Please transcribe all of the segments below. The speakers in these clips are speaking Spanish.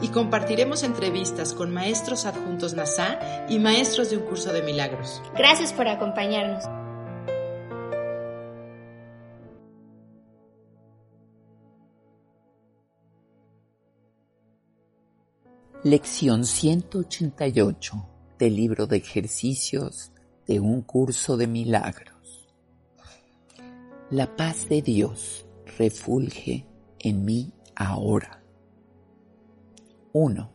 Y compartiremos entrevistas con maestros adjuntos NASA y maestros de un curso de milagros. Gracias por acompañarnos. Lección 188 del libro de ejercicios de un curso de milagros. La paz de Dios refulge en mí ahora. 1.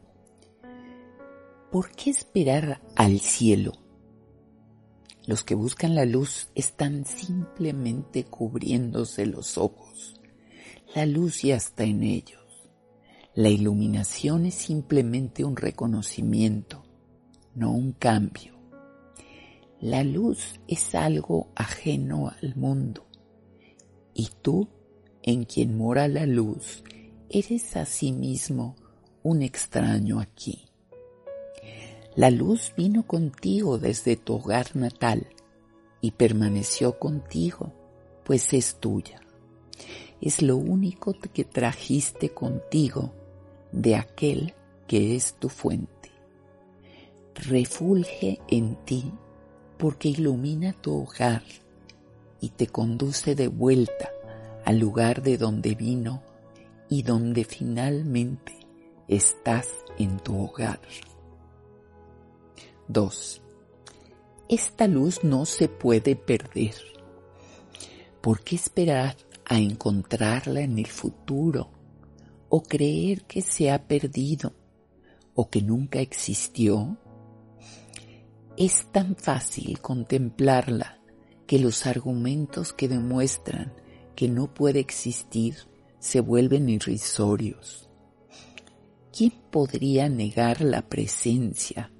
¿Por qué esperar al cielo? Los que buscan la luz están simplemente cubriéndose los ojos. La luz ya está en ellos. La iluminación es simplemente un reconocimiento, no un cambio. La luz es algo ajeno al mundo y tú, en quien mora la luz, eres asimismo un extraño aquí. La luz vino contigo desde tu hogar natal y permaneció contigo, pues es tuya. Es lo único que trajiste contigo de aquel que es tu fuente. Refulge en ti porque ilumina tu hogar y te conduce de vuelta al lugar de donde vino y donde finalmente estás en tu hogar. 2. Esta luz no se puede perder. ¿Por qué esperar a encontrarla en el futuro o creer que se ha perdido o que nunca existió? Es tan fácil contemplarla que los argumentos que demuestran que no puede existir se vuelven irrisorios. ¿Quién podría negar la presencia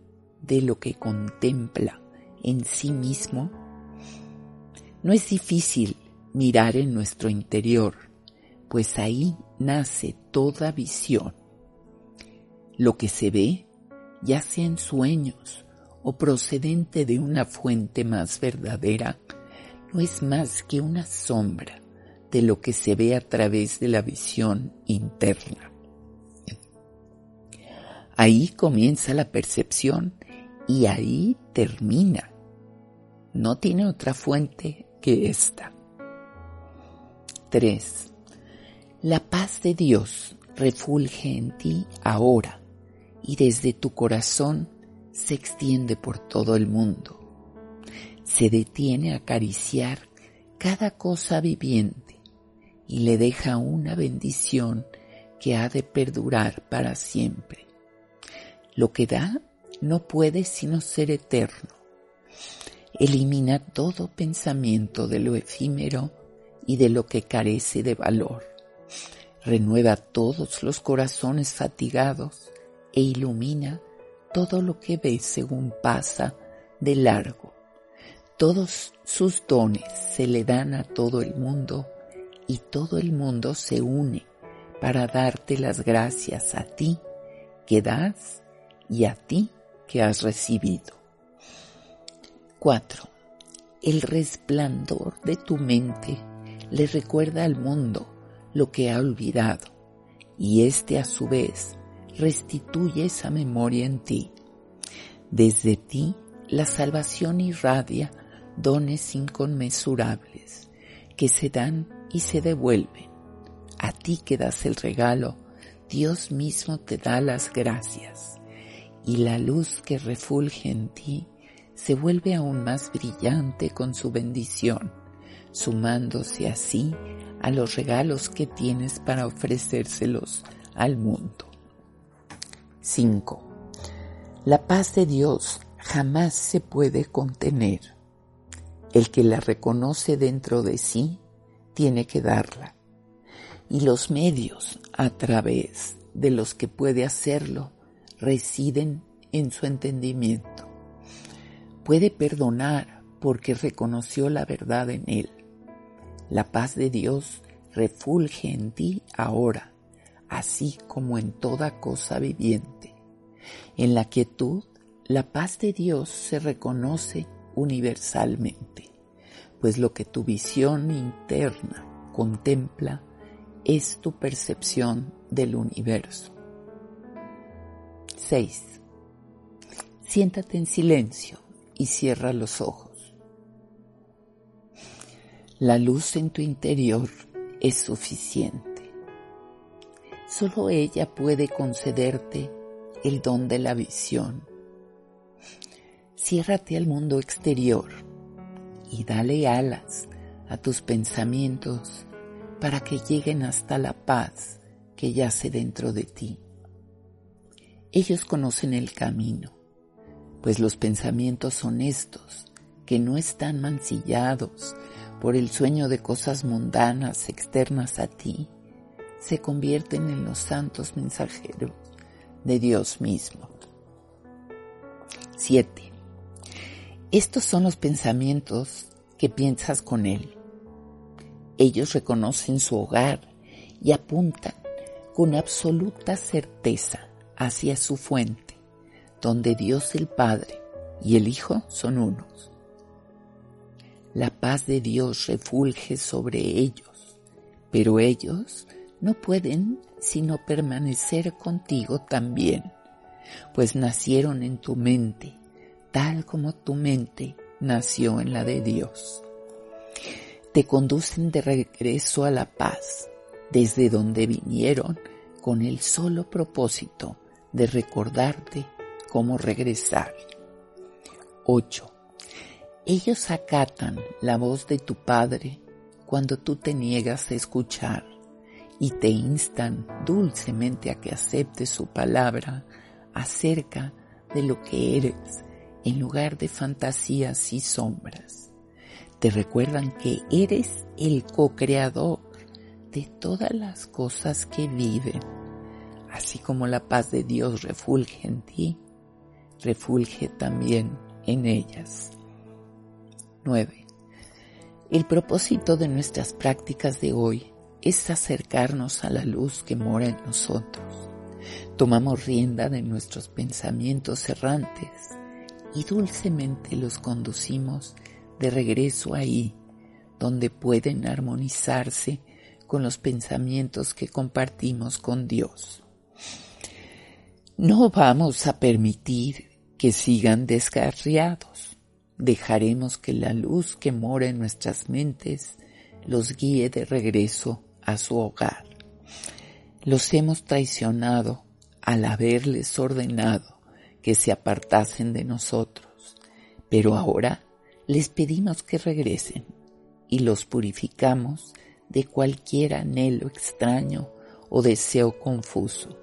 de lo que contempla en sí mismo? No es difícil mirar en nuestro interior, pues ahí nace toda visión. Lo que se ve, ya sea en sueños o procedente de una fuente más verdadera, no es más que una sombra de lo que se ve a través de la visión interna. Ahí comienza la percepción y ahí termina. No tiene otra fuente que esta. 3. La paz de Dios refulge en ti ahora y desde tu corazón se extiende por todo el mundo. Se detiene a acariciar cada cosa viviente y le deja una bendición que ha de perdurar para siempre. Lo que da no puede sino ser eterno. Elimina todo pensamiento de lo efímero y de lo que carece de valor renueva todos los corazones fatigados e ilumina todo lo que ve según pasa de largo. Todos sus dones se le dan a todo el mundo y todo el mundo se une para darte las gracias a ti que das y a ti que has recibido. 4. El resplandor de tu mente le recuerda al mundo lo que ha olvidado, y éste a su vez restituye esa memoria en ti. Desde ti la salvación irradia dones inconmensurables que se dan y se devuelven. A ti que das el regalo, Dios mismo te da las gracias y la luz que refulge en ti se vuelve aún más brillante con su bendición, sumándose así a los regalos que tienes para ofrecérselos al mundo. 5. La paz de Dios jamás se puede contener. El que la reconoce dentro de sí tiene que darla. Y los medios a través de los que puede hacerlo residen en su entendimiento. Puede perdonar porque reconoció la verdad en él. La paz de Dios refulge en ti ahora, así como en toda cosa viviente. En la quietud, la paz de Dios se reconoce universalmente, pues lo que tu visión interna contempla es tu percepción del universo. 6. Siéntate en silencio y cierra los ojos. La luz en tu interior es suficiente. Solo ella puede concederte el don de la visión. Ciérrate al mundo exterior y dale alas a tus pensamientos para que lleguen hasta la paz que yace dentro de ti. Ellos conocen el camino, pues los pensamientos honestos, que no están mancillados por el sueño de cosas mundanas externas a ti, se convierten en los santos mensajeros de Dios mismo. 7. Estos son los pensamientos que piensas con Él. Ellos reconocen su hogar y apuntan con absoluta certeza hacia su fuente, donde Dios el Padre y el Hijo son unos. La paz de Dios refulge sobre ellos, pero ellos no pueden sino permanecer contigo también, pues nacieron en tu mente, tal como tu mente nació en la de Dios. Te conducen de regreso a la paz, desde donde vinieron con el solo propósito de recordarte cómo regresar. 8. Ellos acatan la voz de tu Padre cuando tú te niegas a escuchar y te instan dulcemente a que aceptes su palabra acerca de lo que eres en lugar de fantasías y sombras. Te recuerdan que eres el co-creador de todas las cosas que viven así como la paz de Dios refulge en ti, refulge también en ellas. 9. El propósito de nuestras prácticas de hoy es acercarnos a la luz que mora en nosotros. Tomamos rienda de nuestros pensamientos errantes y dulcemente los conducimos de regreso ahí, donde pueden armonizarse con los pensamientos que compartimos con Dios. No vamos a permitir que sigan descarriados. Dejaremos que la luz que mora en nuestras mentes los guíe de regreso a su hogar. Los hemos traicionado al haberles ordenado que se apartasen de nosotros, pero ahora les pedimos que regresen y los purificamos de cualquier anhelo extraño o deseo confuso,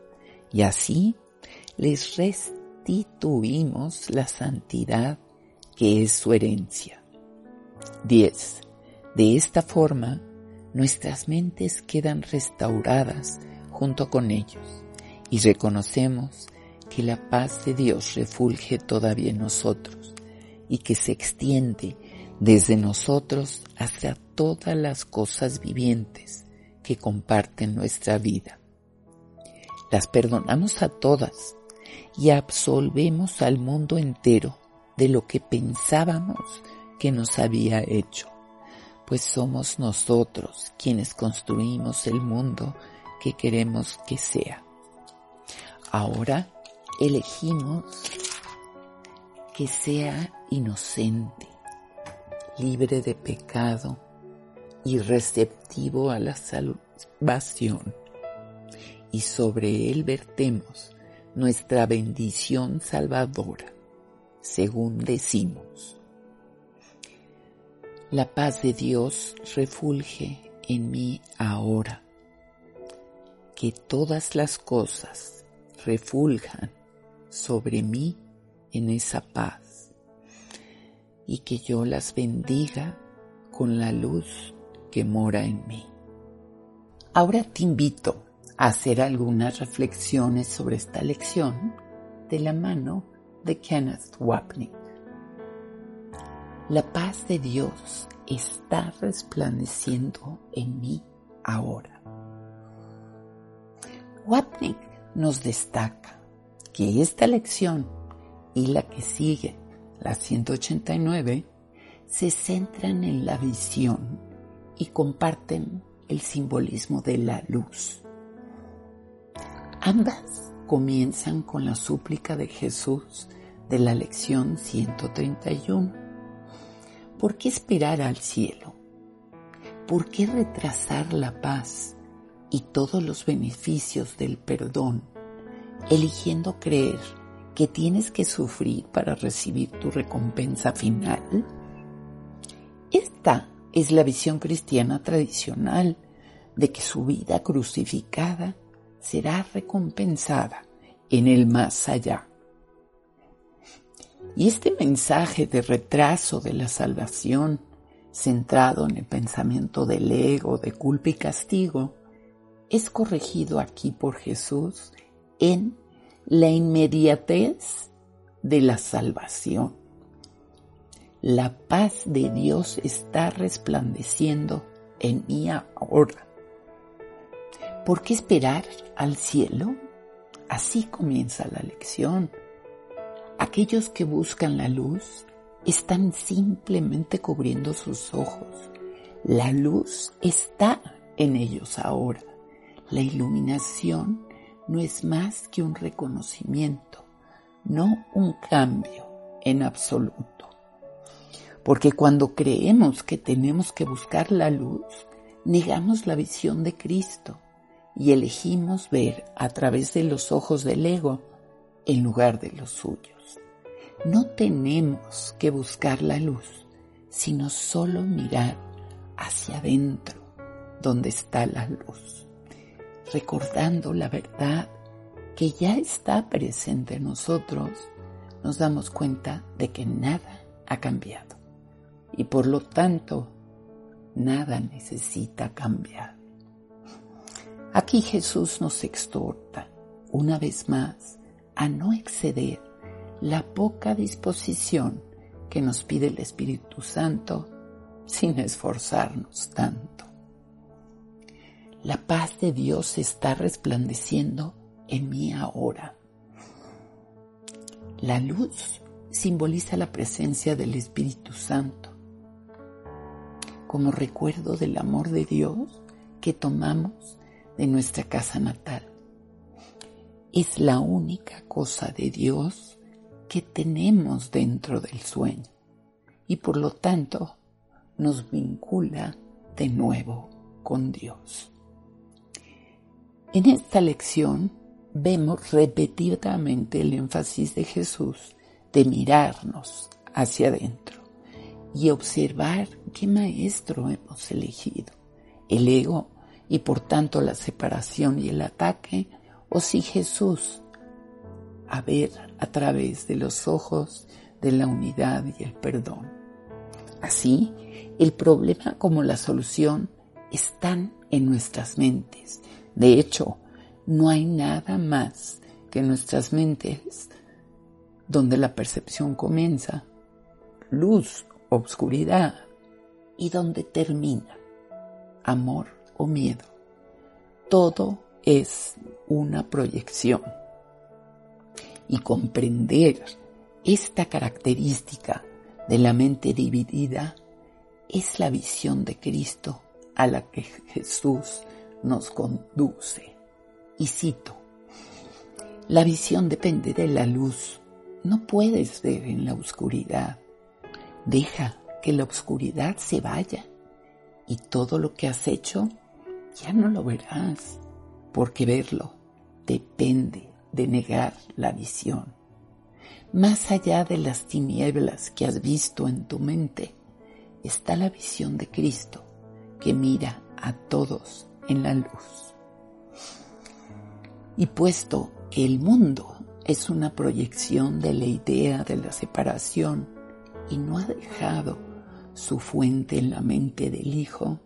y así les restituimos la santidad que es su herencia. 10. De esta forma, nuestras mentes quedan restauradas junto con ellos y reconocemos que la paz de Dios refulge todavía en nosotros y que se extiende desde nosotros hacia todas las cosas vivientes que comparten nuestra vida. Las perdonamos a todas y absolvemos al mundo entero de lo que pensábamos que nos había hecho, pues somos nosotros quienes construimos el mundo que queremos que sea. Ahora elegimos que sea inocente, libre de pecado y receptivo a la salvación. Y sobre él vertemos nuestra bendición salvadora, según decimos. La paz de Dios refulge en mí ahora. Que todas las cosas refuljan sobre mí en esa paz y que yo las bendiga con la luz que mora en mí. Ahora te invito hacer algunas reflexiones sobre esta lección de la mano de Kenneth Wapnick. La paz de Dios está resplandeciendo en mí ahora. Wapnick nos destaca que esta lección y la que sigue, la 189, se centran en la visión y comparten el simbolismo de la luz. Ambas comienzan con la súplica de Jesús de la lección 131. ¿Por qué esperar al cielo? ¿Por qué retrasar la paz y todos los beneficios del perdón, eligiendo creer que tienes que sufrir para recibir tu recompensa final? Esta es la visión cristiana tradicional de que su vida crucificada será recompensada en el más allá. Y este mensaje de retraso de la salvación, centrado en el pensamiento del ego, de culpa y castigo, es corregido aquí por Jesús en la inmediatez de la salvación. La paz de Dios está resplandeciendo en mí ahora. ¿Por qué esperar al cielo? Así comienza la lección. Aquellos que buscan la luz están simplemente cubriendo sus ojos. La luz está en ellos ahora. La iluminación no es más que un reconocimiento, no un cambio en absoluto. Porque cuando creemos que tenemos que buscar la luz, negamos la visión de Cristo y elegimos ver a través de los ojos del ego en lugar de los suyos. No tenemos que buscar la luz, sino solo mirar hacia adentro, donde está la luz, recordando la verdad que ya está presente en nosotros, nos damos cuenta de que nada ha cambiado y por lo tanto nada necesita cambiar. Aquí Jesús nos exhorta una vez más a no exceder la poca disposición que nos pide el Espíritu Santo sin esforzarnos tanto. La paz de Dios está resplandeciendo en mí ahora. La luz simboliza la presencia del Espíritu Santo como recuerdo del amor de Dios que tomamos de nuestra casa natal. Es la única cosa de Dios que tenemos dentro del sueño y por lo tanto nos vincula de nuevo con Dios. En esta lección vemos repetidamente el énfasis de Jesús de mirarnos hacia adentro y observar qué maestro hemos elegido, el ego y por tanto la separación y el ataque, o si Jesús, a ver a través de los ojos de la unidad y el perdón. Así, el problema como la solución están en nuestras mentes. De hecho, no hay nada más que nuestras mentes donde la percepción comienza. Luz obscuridad y donde termina amor o miedo. Todo es una proyección. Y comprender esta característica de la mente dividida es la visión de Cristo a la que Jesús nos conduce. Y cito, la visión depende de la luz. No puedes ver en la oscuridad. Deja que la oscuridad se vaya y todo lo que has hecho ya no lo verás, porque verlo depende de negar la visión. Más allá de las tinieblas que has visto en tu mente, está la visión de Cristo que mira a todos en la luz. Y puesto que el mundo es una proyección de la idea de la separación, y no ha dejado su fuente en la mente del Hijo,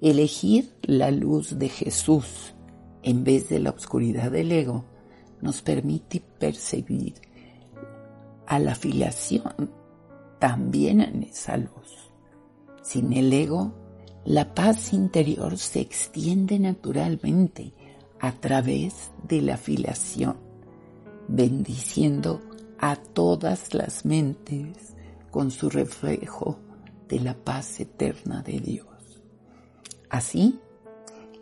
elegir la luz de Jesús en vez de la oscuridad del ego nos permite percibir a la filiación también en esa luz. Sin el ego, la paz interior se extiende naturalmente a través de la filiación, bendiciendo a todas las mentes con su reflejo de la paz eterna de Dios. Así,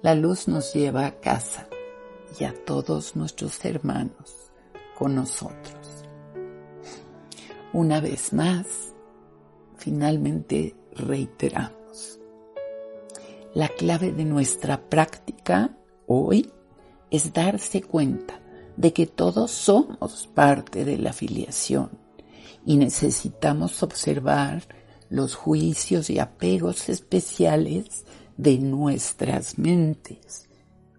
la luz nos lleva a casa y a todos nuestros hermanos con nosotros. Una vez más, finalmente reiteramos. La clave de nuestra práctica hoy es darse cuenta de que todos somos parte de la filiación y necesitamos observar los juicios y apegos especiales de nuestras mentes,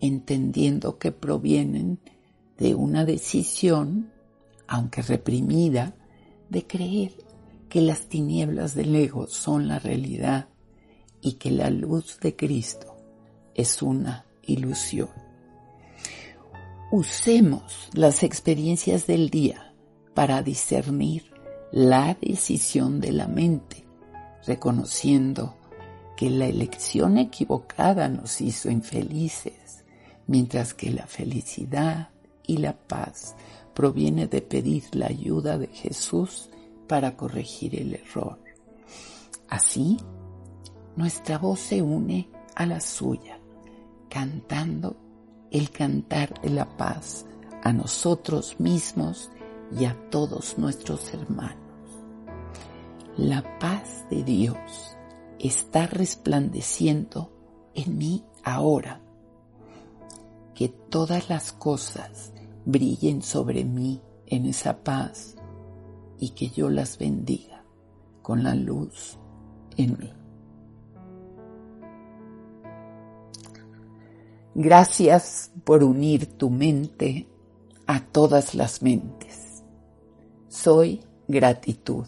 entendiendo que provienen de una decisión, aunque reprimida, de creer que las tinieblas del ego son la realidad y que la luz de Cristo es una ilusión. Usemos las experiencias del día para discernir la decisión de la mente, reconociendo que la elección equivocada nos hizo infelices, mientras que la felicidad y la paz proviene de pedir la ayuda de Jesús para corregir el error. Así, nuestra voz se une a la suya, cantando el cantar de la paz a nosotros mismos y a todos nuestros hermanos. La paz de Dios está resplandeciendo en mí ahora. Que todas las cosas brillen sobre mí en esa paz y que yo las bendiga con la luz en mí. Gracias por unir tu mente a todas las mentes. Soy gratitud.